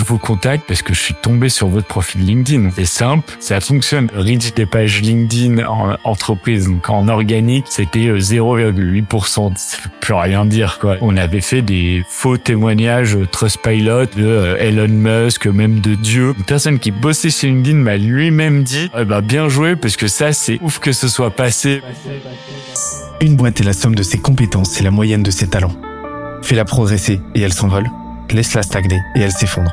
je vous contacte parce que je suis tombé sur votre profil LinkedIn. C'est simple, ça fonctionne. Reach des pages LinkedIn en entreprise, donc en organique, c'était 0,8%. Ça veut plus rien dire, quoi. On avait fait des faux témoignages Trustpilot de euh, Elon Musk, même de Dieu. Une personne qui bossait chez LinkedIn m'a lui-même dit, eh ben, bien joué parce que ça, c'est ouf que ce soit passé. Une boîte est la somme de ses compétences et la moyenne de ses talents. Fais-la progresser et elle s'envole. Laisse-la stagner et elle s'effondre.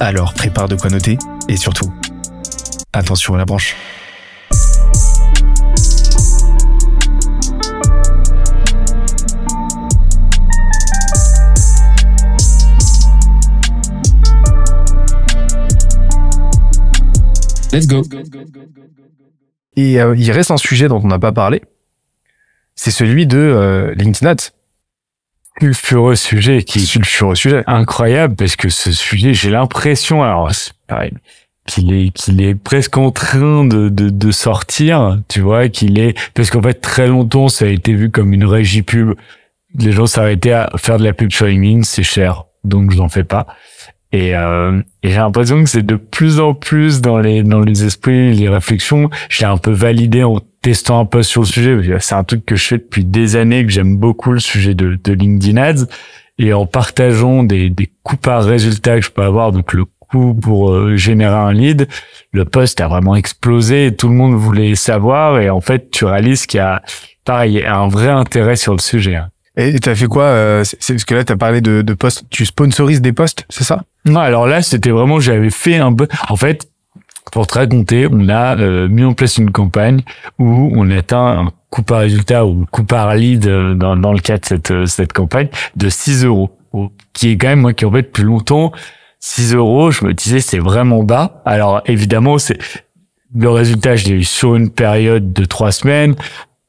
Alors prépare de quoi noter, et surtout, attention à la branche. Let's go. Et euh, il reste un sujet dont on n'a pas parlé, c'est celui de euh, LinkedIn Ads. Sulfureux sujet qui Sulfureux sujet. incroyable parce que ce sujet, j'ai l'impression, alors c'est pareil, qu'il est qu'il est presque en train de, de, de sortir, tu vois, qu'il est parce qu'en fait très longtemps ça a été vu comme une régie pub. Les gens s'arrêtaient à faire de la pub sur LinkedIn, c'est cher, donc je n'en fais pas. Et, euh, et j'ai l'impression que c'est de plus en plus dans les dans les esprits, les réflexions. Je l'ai un peu validé en testant un peu sur le sujet. C'est un truc que je fais depuis des années, que j'aime beaucoup le sujet de, de LinkedIn Ads. Et en partageant des, des coûts par résultat que je peux avoir, donc le coût pour euh, générer un lead, le post a vraiment explosé et tout le monde voulait savoir. Et en fait, tu réalises qu'il y a, pareil, un vrai intérêt sur le sujet. hein. Et t'as fait quoi euh, Parce que là, t'as parlé de, de posts. Tu sponsorises des posts, c'est ça? Non, alors là, c'était vraiment, j'avais fait un peu. En fait, pour te raconter, on a euh, mis en place une campagne où on atteint un coût par résultat ou coût par lead dans, dans le cas de cette, euh, cette campagne de 6 euros, qui est quand même moi qui en fait depuis longtemps 6 euros. Je me disais c'est vraiment bas. Alors évidemment, c'est le résultat, je l'ai eu sur une période de trois semaines.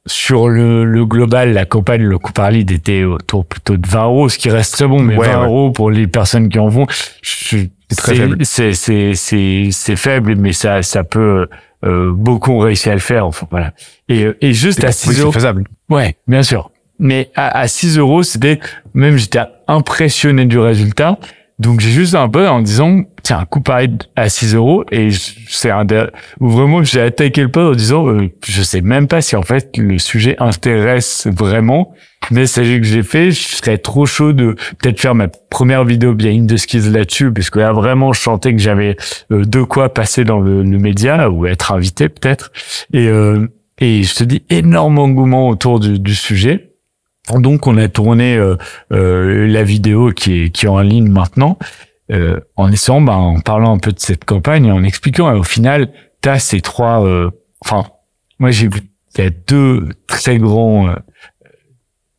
Sur le, le global, la campagne, le coût par lead était autour plutôt de 20 euros, ce qui reste très bon, mais Ouais, 20 ouais. euros pour les personnes qui en vont, C'est faible. C'est c'est faible, mais ça ça peut euh, beaucoup ont réussi à le faire. Enfin voilà. Et euh, et juste à Oui, 6 c'est euros. faisable. Ouais, bien sûr. Mais à, à 6 euros, c'était même j'étais impressionné du résultat. Donc j'ai juste un peu en disant tiens un coup pareil à 6 euros et c'est un des où vraiment j'ai attaqué le poste en disant euh, je sais même pas si en fait le sujet intéresse vraiment mais c'est ce que j'ai fait je serais trop chaud de peut-être faire ma première vidéo behind the skills là-dessus parce que là vraiment je sentais que j'avais euh, de quoi passer dans le, le média ou être invité peut-être. Et euh, et je te dis énorme engouement autour du, du sujet donc on a tourné euh, euh, la vidéo qui est qui est en ligne maintenant euh, en essayant ben, en parlant un peu de cette campagne et en expliquant et au final t'as ces trois euh, enfin moi j'ai vu il y a deux très grands euh,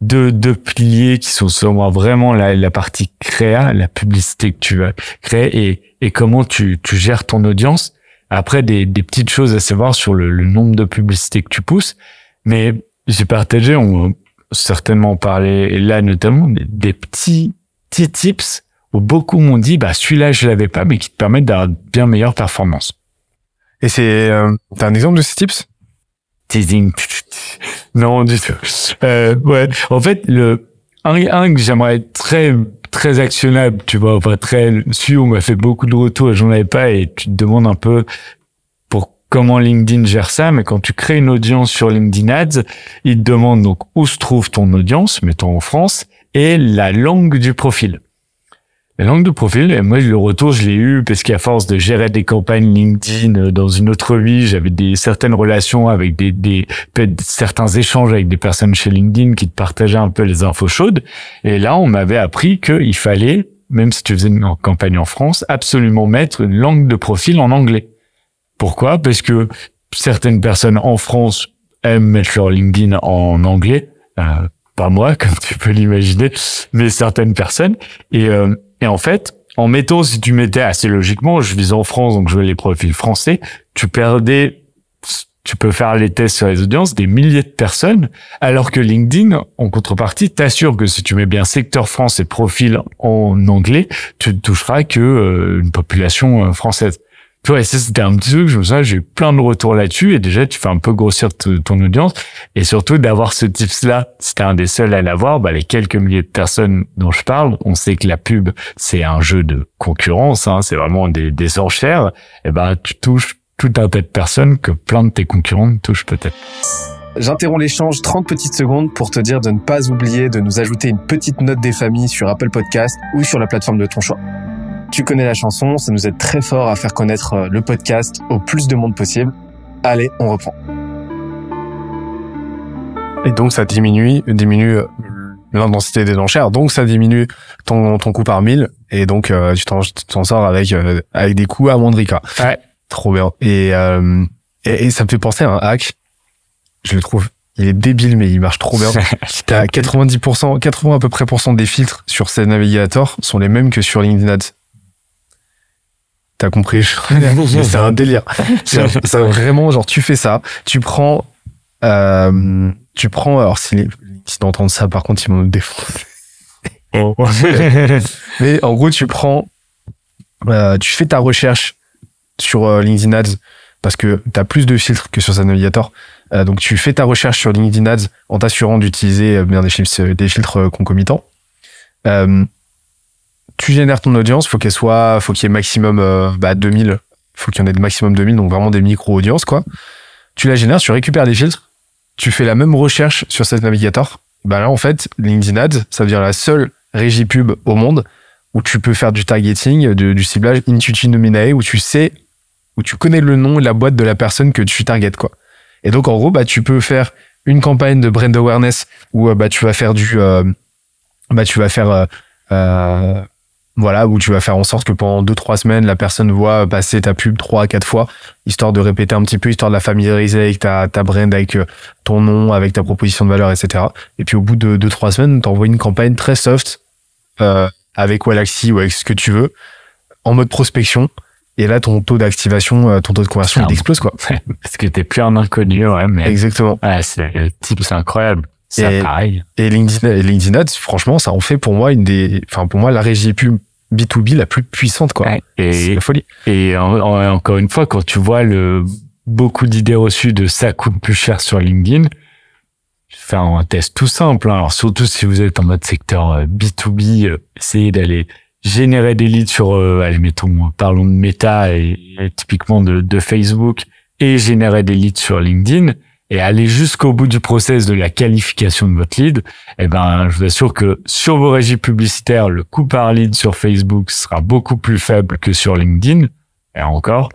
deux deux piliers qui sont selon moi vraiment la, la partie créa la publicité que tu vas créer et et comment tu tu gères ton audience. Après des des petites choses à savoir sur le, le nombre de publicités que tu pousses. Mais j'ai partagé on certainement parlé là notamment des, des petits petits tips où beaucoup m'ont dit bah celui-là je l'avais pas mais qui te permettent d'avoir de bien meilleures performances Et c'est, euh, t'as un exemple de ces tips? Teasing. Non du tout. Euh, ouais. En fait le un, un que j'aimerais être très très actionnable tu vois enfin très celui où on m'a fait beaucoup de retours et j'en avais pas et tu te demandes un peu comment LinkedIn gère ça mais quand tu crées une audience sur LinkedIn Ads il te demande donc où se trouve ton audience mettons en France et la langue du profil la langue de profil, et moi le retour je l'ai eu parce qu'à force de gérer des campagnes LinkedIn euh, dans une autre vie, j'avais des certaines relations avec des, des certains échanges avec des personnes chez LinkedIn qui te partageaient un peu les infos chaudes. Et là, on m'avait appris qu'il fallait, même si tu faisais une campagne en France, absolument mettre une langue de profil en anglais. Pourquoi? Parce que certaines personnes en France aiment mettre leur LinkedIn en anglais. Euh, pas moi, comme tu peux l'imaginer, mais certaines personnes. Et, euh, et en fait, en mettant, si tu mettais assez logiquement, je vis en France, donc je veux les profils français, tu perdais tu peux faire les tests sur les audiences des milliers de personnes, alors que LinkedIn, en contrepartie, t'assure que si tu mets bien secteur France et profil en anglais, tu ne toucheras que euh, une population euh, française. Et ça, c'était un petit truc, je me j'ai eu plein de retours là-dessus, et déjà, tu fais un peu grossir ton audience, et surtout d'avoir ce tips-là, si t'es un des seuls à l'avoir, bah, les quelques milliers de personnes dont je parle, on sait que la pub, c'est un jeu de concurrence, hein, c'est vraiment des, des enchères, et ben, tu touches tout un tas de personnes que plein de tes concurrents touchent peut-être. J'interromps l'échange 30 petites secondes pour te dire de ne pas oublier de nous ajouter une petite note des familles sur Apple Podcast ou sur la plateforme de ton choix. Tu connais la chanson, ça nous aide très fort à faire connaître euh, le podcast au plus de monde possible. Allez, on reprend. Et donc ça diminue, diminue euh, l'intensité des enchères, donc ça diminue ton, ton coût par mille, et donc euh, tu t'en sors avec avec des coûts à moindre Ouais. Trop bien. Et, et, ça me fait penser à un hack. Je le trouve, il est débile, mais il marche trop bien. T'as 90%, 80 à peu près des filtres sur ces navigateurs sont les mêmes que sur LinkedIn Ads. T'as compris C'est un délire. C'est vraiment genre tu fais ça, tu prends, euh, tu prends. Alors si les, si entendent ça, par contre ils vont nous défendre. Oh. Mais en gros tu prends, euh, tu fais ta recherche sur euh, LinkedIn Ads parce que tu as plus de filtres que sur sa navigateur. Euh, donc tu fais ta recherche sur LinkedIn Ads en t'assurant d'utiliser bien des filtres, des filtres concomitants. Euh, tu génères ton audience, faut qu'elle soit, faut qu'il y ait maximum euh, bah, 2000, faut qu'il y en ait de maximum 2000, donc vraiment des micro-audiences quoi. Tu la génères, tu récupères des filtres, tu fais la même recherche sur cet navigateur. Bah là en fait, LinkedIn Ads, ça devient la seule régie pub au monde où tu peux faire du targeting, du ciblage intuitive nominae, où tu sais, où tu connais le nom et la boîte de la personne que tu targetes quoi. Et donc en gros, bah tu peux faire une campagne de brand awareness où euh, bah tu vas faire du, euh, bah tu vas faire voilà, où tu vas faire en sorte que pendant deux, trois semaines, la personne voit passer ta pub trois à quatre fois, histoire de répéter un petit peu, histoire de la familiariser avec ta, ta brand, avec euh, ton nom, avec ta proposition de valeur, etc. Et puis au bout de deux, trois semaines, t'envoies une campagne très soft, euh, avec Wallaxy ou avec ce que tu veux, en mode prospection. Et là, ton taux d'activation, euh, ton taux de conversion, il explose, quoi. Parce que t'es plus un inconnu, ouais, mais. Exactement. Ouais, c'est, c'est incroyable. C'est pareil. Et LinkedIn, LinkedIn Ads, franchement, ça en fait pour moi une des, enfin, pour moi, la régie pub B2B la plus puissante, quoi. et, la folie. Et encore une fois, quand tu vois le, beaucoup d'idées reçues de ça coûte plus cher sur LinkedIn, faire un test tout simple. Hein. Alors, surtout si vous êtes en mode secteur B2B, euh, euh, essayez d'aller générer des leads sur, euh, allez, mettons, parlons de Meta et, et typiquement de, de Facebook et générer des leads sur LinkedIn et aller jusqu'au bout du process de la qualification de votre lead, eh ben, je vous assure que sur vos régies publicitaires, le coût par lead sur Facebook sera beaucoup plus faible que sur LinkedIn, et encore.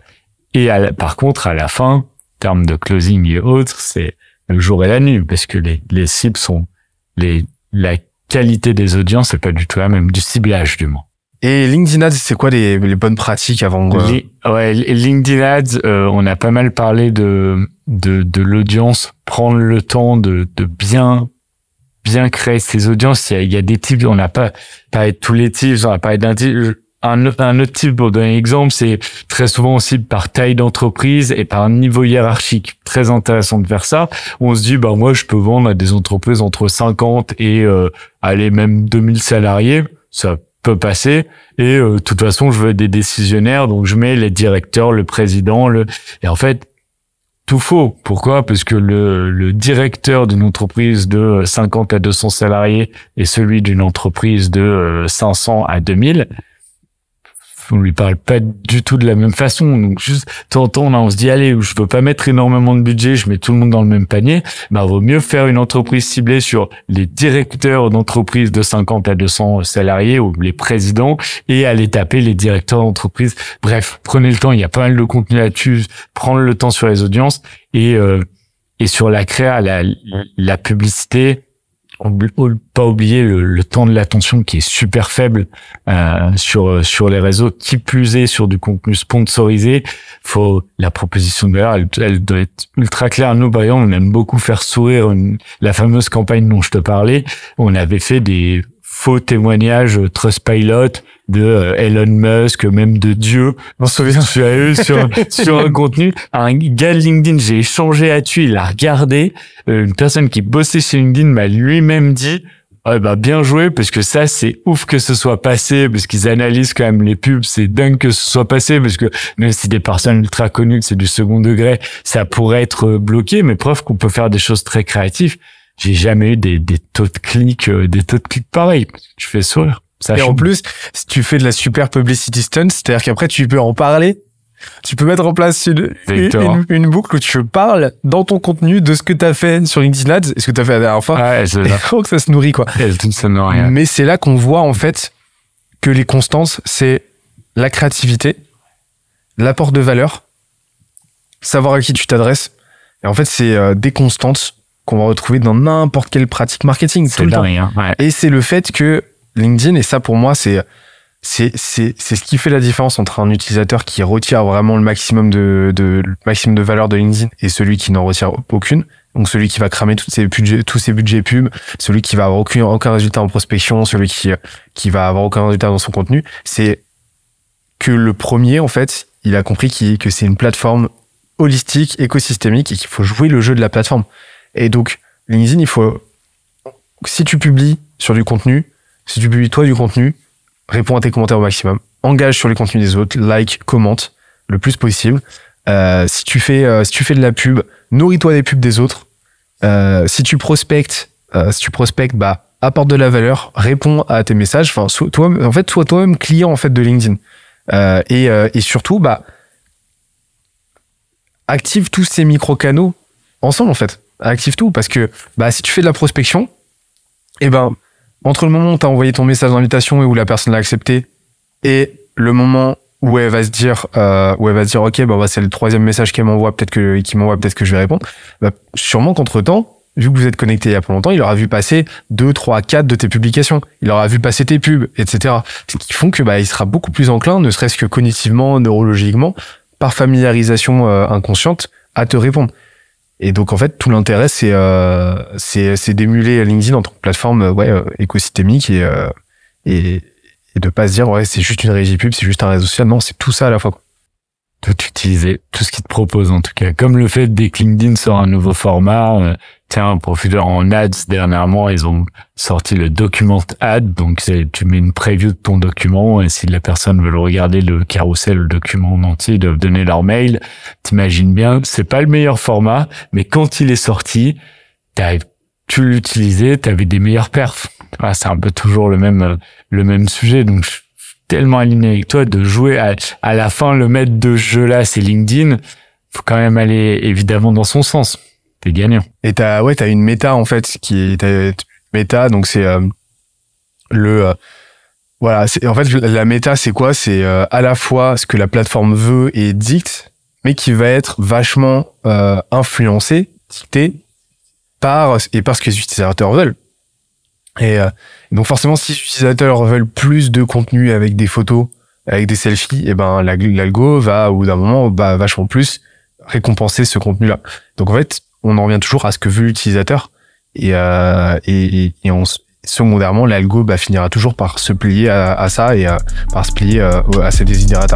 Et par contre, à la fin, en termes de closing et autres, c'est le jour et la nuit, parce que les, les cibles sont, la qualité des audiences, c'est pas du tout la même, du ciblage du moins. Et LinkedIn Ads, c'est quoi les, les, bonnes pratiques avant Ouais, LinkedIn Ads, euh, on a pas mal parlé de de, de l'audience, prendre le temps de, de bien bien créer ses audiences. Il y a, il y a des types, on n'a pas parlé de tous les types, on a parlé d'un type. Un, un, autre type, pour donner un exemple, c'est très souvent aussi par taille d'entreprise et par niveau hiérarchique. Très intéressant de faire ça. On se dit, bah moi, je peux vendre à des entreprises entre 50 et euh, aller même 2000 salariés. Ça peut passer. Et euh, de toute façon, je veux des décisionnaires, donc je mets les directeurs, le président, le. Et en fait, tout faux. Pourquoi? Parce que le, le directeur d'une entreprise de 50 à 200 salariés et celui d'une entreprise de 500 à 2000, on lui parle pas du tout de la même façon. Donc juste, temps temps, on se dit, allez, je peux pas mettre énormément de budget, je mets tout le monde dans le même panier. Bah, vaut mieux faire une entreprise ciblée sur les directeurs d'entreprise de 50 à 200 salariés ou les présidents et aller taper les directeurs d'entreprise. Bref, prenez le temps. Il y a pas mal de contenu là-dessus. Prendre le temps sur les audiences et, euh, et sur la créa, la, la publicité pas oublier le, temps de l'attention qui est super faible euh, sur sur les réseaux. Qui plus est sur du contenu sponsorisé, faut la proposition de valeur, elle, doit être ultra claire. Nous, par exemple, on aime beaucoup faire sourire la fameuse campagne dont je te parlais. On avait fait des faux témoignages Trustpilot de euh, Elon Musk, même de Dieu. On se souvient. Je suis allé sur, sur un contenu. Un gars de LinkedIn, j'ai échangé à dessus, il a regardé. Euh, une personne qui bossait chez LinkedIn m'a lui-même dit Ouais, bah, bien joué, parce que ça, c'est ouf que ce soit passé, parce qu'ils analysent quand même les pubs, c'est dingue que ce soit passé, parce que même si des personnes ultra connues, c'est du second degré, ça pourrait être bloqué, mais preuve qu'on peut faire des choses très créatives. J'ai jamais eu des, des taux de clics, euh, des taux de clics pareils. Je fais sourire. Ça Et en plus, si tu fais de la super publicity stunt, c'est-à-dire qu'après tu peux en parler, tu peux mettre en place une, une, boucle où tu parles dans ton contenu de ce que tu as fait sur LinkedIn Ads et ce que tu as fait la dernière fois. Ouais, je, Et donc ça se nourrit quoi. ça rien. Mais c'est là qu'on voit en fait que les constances, c'est la créativité, l'apport de valeur, savoir à qui tu t'adresses. Et en fait, c'est euh, des constantes qu'on va retrouver dans n'importe quelle pratique marketing C'est dingue, hein. Ouais. Et c'est le fait que LinkedIn, et ça pour moi, c'est c'est c'est c'est ce qui fait la différence entre un utilisateur qui retire vraiment le maximum de de le maximum de valeur de LinkedIn et celui qui n'en retire aucune. Donc celui qui va cramer toutes ses budgets, tous ses budgets pubs, celui qui va avoir aucun aucun résultat en prospection, celui qui qui va avoir aucun résultat dans son contenu, c'est que le premier en fait, il a compris qu'il- que c'est une plateforme holistique, écosystémique et qu'il faut jouer le jeu de la plateforme. Et donc LinkedIn, il faut si tu publies sur du contenu, si tu publies toi du contenu, réponds à tes commentaires au maximum, engage sur les contenus des autres, like, commente le plus possible. Euh, si tu fais euh, si tu fais de la pub, nourris-toi des pubs des autres. Euh, si tu prospectes, si tu prospectes, bah apporte de la valeur, réponds à tes messages. Enfin, toi, en fait, sois toi-même client en fait de LinkedIn. Et, et surtout, bah active tous ces micro canaux ensemble en fait. Active tout parce que bah si tu fais de la prospection, et ben entre le moment où tu as envoyé ton message d'invitation et où la personne l'a accepté et le moment où elle va se dire euh, où elle va se dire ok bah, bah, c'est le troisième message qu'elle m'envoie peut-être que qui m'envoie peut-être que je vais répondre. Bah, sûrement qu'entre temps vu que vous êtes connecté il y a pas longtemps il aura vu passer deux trois quatre de tes publications. Il aura vu passer tes pubs etc ce qui font que bah il sera beaucoup plus enclin ne serait-ce que cognitivement neurologiquement par familiarisation euh, inconsciente à te répondre et donc en fait tout l'intérêt c'est euh, c'est d'émuler LinkedIn en tant que plateforme euh, ouais euh, écosystémique et euh, et et de pas se dire ouais c'est juste une régie pub c'est juste un réseau social. Non c'est tout ça à la fois tout utiliser, tout ce qu'ils te proposent en tout cas. Comme le fait dès que LinkedIn sort un nouveau format, euh, tiens, Profiteur en ads, dernièrement, ils ont sorti le document ad, donc tu mets une preview de ton document, et si la personne veut le regarder, le carrousel, le document en entier, ils doivent donner leur mail. T'imagines bien, c'est pas le meilleur format, mais quand il est sorti, tu l'utilisais, t'avais des meilleurs perfs. Ah, c'est un peu toujours le même, euh, le même sujet, donc tellement aligné avec toi de jouer à, à la fin le maître de jeu là c'est LinkedIn. Faut quand même aller évidemment dans son sens. T'es gagnant. Et t'as ouais t'as une méta en fait qui est méta donc c'est euh, le euh, voilà c'est en fait la méta c'est quoi? C'est euh, à la fois ce que la plateforme veut et dicte mais qui va être vachement euh, influencé dicté par et par ce que les utilisateurs veulent et euh, donc forcément, si les utilisateurs veulent plus de contenu avec des photos, avec des selfies, et ben la- l'algo va au bout d'un moment va vachement plus récompenser ce contenu-là. Donc en fait, on en revient toujours à ce que veut l'utilisateur et, euh, et, et, secondairement, l'algo bah, finira toujours par se plier à, à ça et par se plier euh, à ses desiderata.